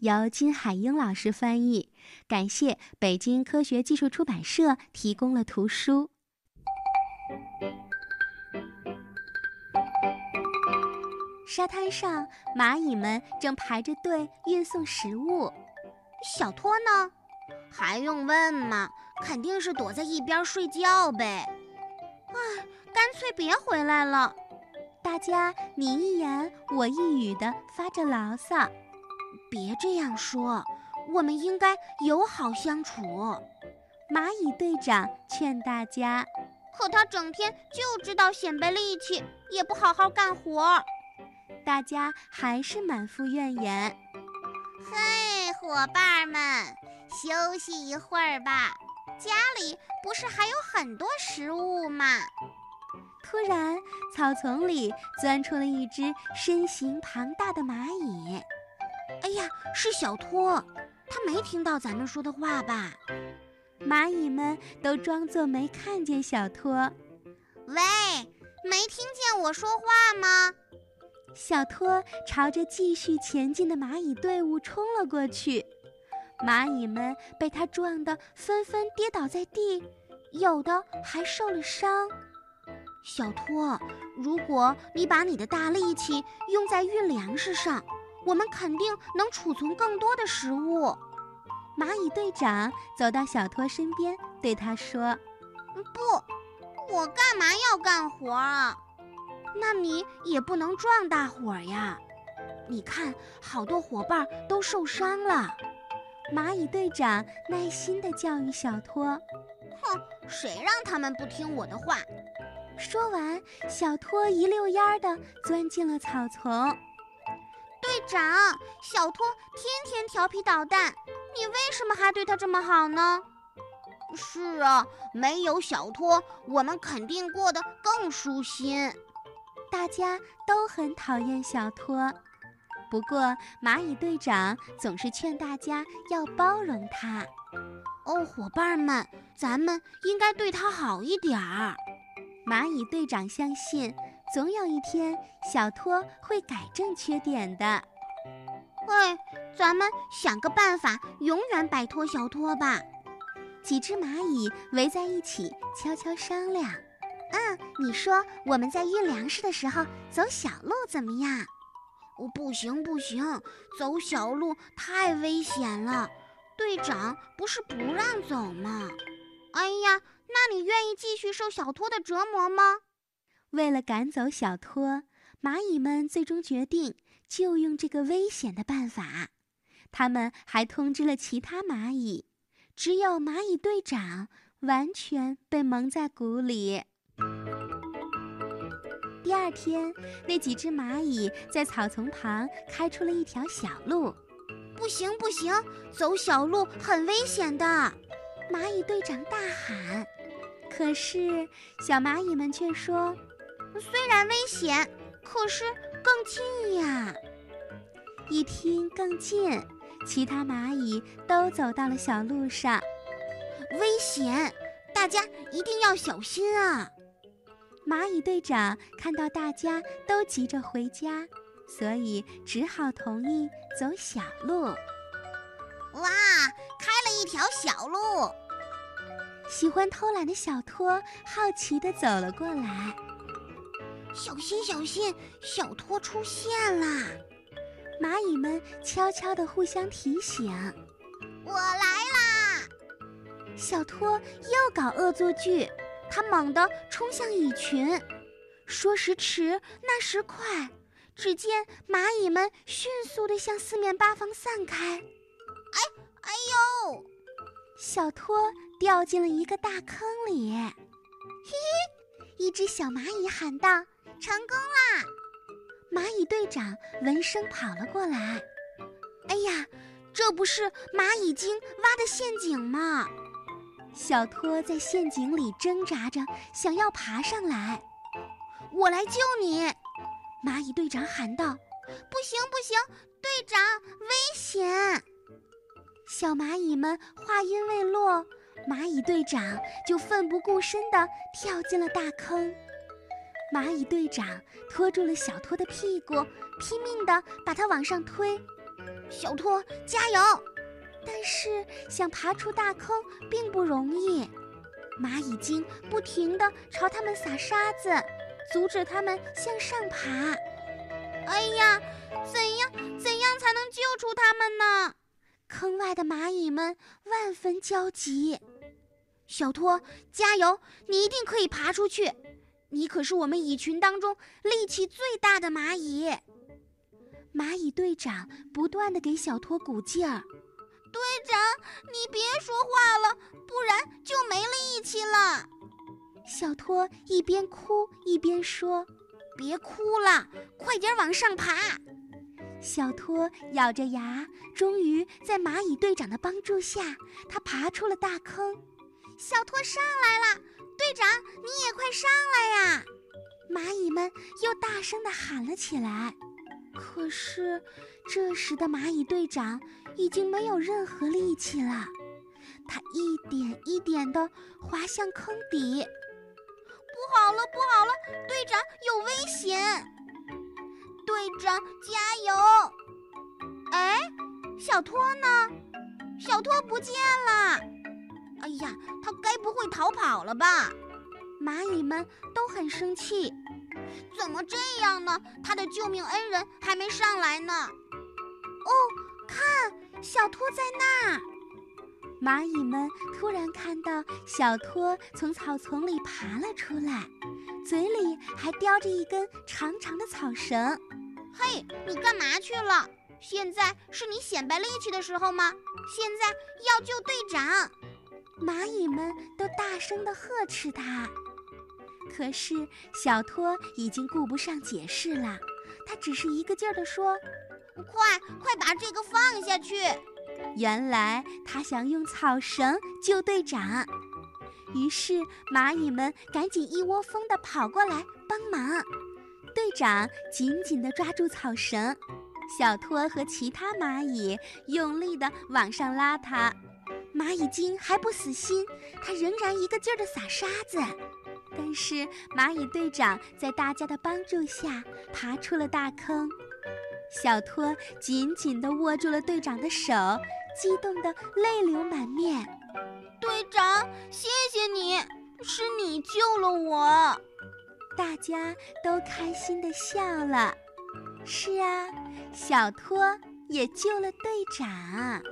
由金海英老师翻译，感谢北京科学技术出版社提供了图书。沙滩上，蚂蚁们正排着队运送食物。小托呢？还用问吗？肯定是躲在一边睡觉呗。哎，干脆别回来了。大家你一言我一语的发着牢骚。别这样说，我们应该友好相处。蚂蚁队长劝大家，可他整天就知道显摆力气，也不好好干活。大家还是满腹怨言。嘿，伙伴们，休息一会儿吧，家里不是还有很多食物吗？突然，草丛里钻出了一只身形庞大的蚂蚁。是小托，他没听到咱们说的话吧？蚂蚁们都装作没看见小托。喂，没听见我说话吗？小托朝着继续前进的蚂蚁队伍冲了过去，蚂蚁们被他撞得纷纷跌倒在地，有的还受了伤。小托，如果你把你的大力气用在运粮食上，我们肯定能储存更多的食物。蚂蚁队长走到小托身边，对他说：“不，我干嘛要干活啊？”那你也不能撞大伙儿呀！你看，好多伙伴都受伤了。蚂蚁队长耐心地教育小托：“哼，谁让他们不听我的话？”说完，小托一溜烟儿地钻进了草丛。长，小托天天调皮捣蛋，你为什么还对他这么好呢？是啊，没有小托，我们肯定过得更舒心。大家都很讨厌小托，不过蚂蚁队长总是劝大家要包容他。哦，伙伴们，咱们应该对他好一点儿。蚂蚁队长相信，总有一天小托会改正缺点的。哎，咱们想个办法，永远摆脱小托吧。几只蚂蚁围在一起，悄悄商量。嗯，你说我们在运粮食的时候走小路怎么样？哦，不行不行，走小路太危险了。队长不是不让走吗？哎呀，那你愿意继续受小托的折磨吗？为了赶走小托，蚂蚁们最终决定就用这个危险的办法。他们还通知了其他蚂蚁，只有蚂蚁队长完全被蒙在鼓里。第二天，那几只蚂蚁在草丛旁开出了一条小路。不行不行，走小路很危险的！蚂蚁队长大喊。可是小蚂蚁们却说：“虽然危险，可是更近呀！”一听更近，其他蚂蚁都走到了小路上。危险，大家一定要小心啊！蚂蚁队长看到大家都急着回家，所以只好同意走小路。哇，开了一条小路！喜欢偷懒的小托好奇地走了过来。小心，小心，小托出现啦！蚂蚁们悄悄地互相提醒：“我来啦！”小托又搞恶作剧。他猛地冲向蚁群，说时迟，那时快，只见蚂蚁们迅速地向四面八方散开。哎，哎呦！小托掉进了一个大坑里。嘿嘿，一只小蚂蚁喊道：“成功啦！”蚂蚁队长闻声跑了过来。哎呀，这不是蚂蚁精挖的陷阱吗？小托在陷阱里挣扎着，想要爬上来。我来救你！蚂蚁队长喊道。不行不行，队长，危险！小蚂蚁们话音未落，蚂蚁队长就奋不顾身地跳进了大坑。蚂蚁队长拖住了小托的屁股，拼命地把他往上推。小托，加油！但是想爬出大坑并不容易，蚂蚁精不停地朝他们撒沙子，阻止他们向上爬。哎呀，怎样怎样才能救出他们呢？坑外的蚂蚁们万分焦急。小托，加油！你一定可以爬出去。你可是我们蚁群当中力气最大的蚂蚁。蚂蚁队长不断的给小托鼓劲儿。队长，你别说话了，不然就没力气了。小托一边哭一边说：“别哭了，快点往上爬。”小托咬着牙，终于在蚂蚁队长的帮助下，他爬出了大坑。小托上来了，队长你也快上来呀！蚂蚁们又大声地喊了起来。可是，这时的蚂蚁队长已经没有任何力气了，他一点一点地滑向坑底。不好了，不好了，队长有危险！队长加油！哎，小托呢？小托不见了！哎呀，他该不会逃跑了吧？蚂蚁们都很生气。怎么这样呢？他的救命恩人还没上来呢。哦，看，小托在那儿。蚂蚁们突然看到小托从草丛里爬了出来，嘴里还叼着一根长长的草绳。嘿，你干嘛去了？现在是你显摆力气的时候吗？现在要救队长！蚂蚁们都大声地呵斥他。可是小托已经顾不上解释了，他只是一个劲儿地说：“快快把这个放下去！”原来他想用草绳救队长，于是蚂蚁们赶紧一窝蜂地跑过来帮忙。队长紧紧地抓住草绳，小托和其他蚂蚁用力地往上拉他。蚂蚁精还不死心，他仍然一个劲儿地撒沙子。但是蚂蚁队长在大家的帮助下爬出了大坑，小托紧紧地握住了队长的手，激动得泪流满面。队长，谢谢你，是你救了我。大家都开心地笑了。是啊，小托也救了队长。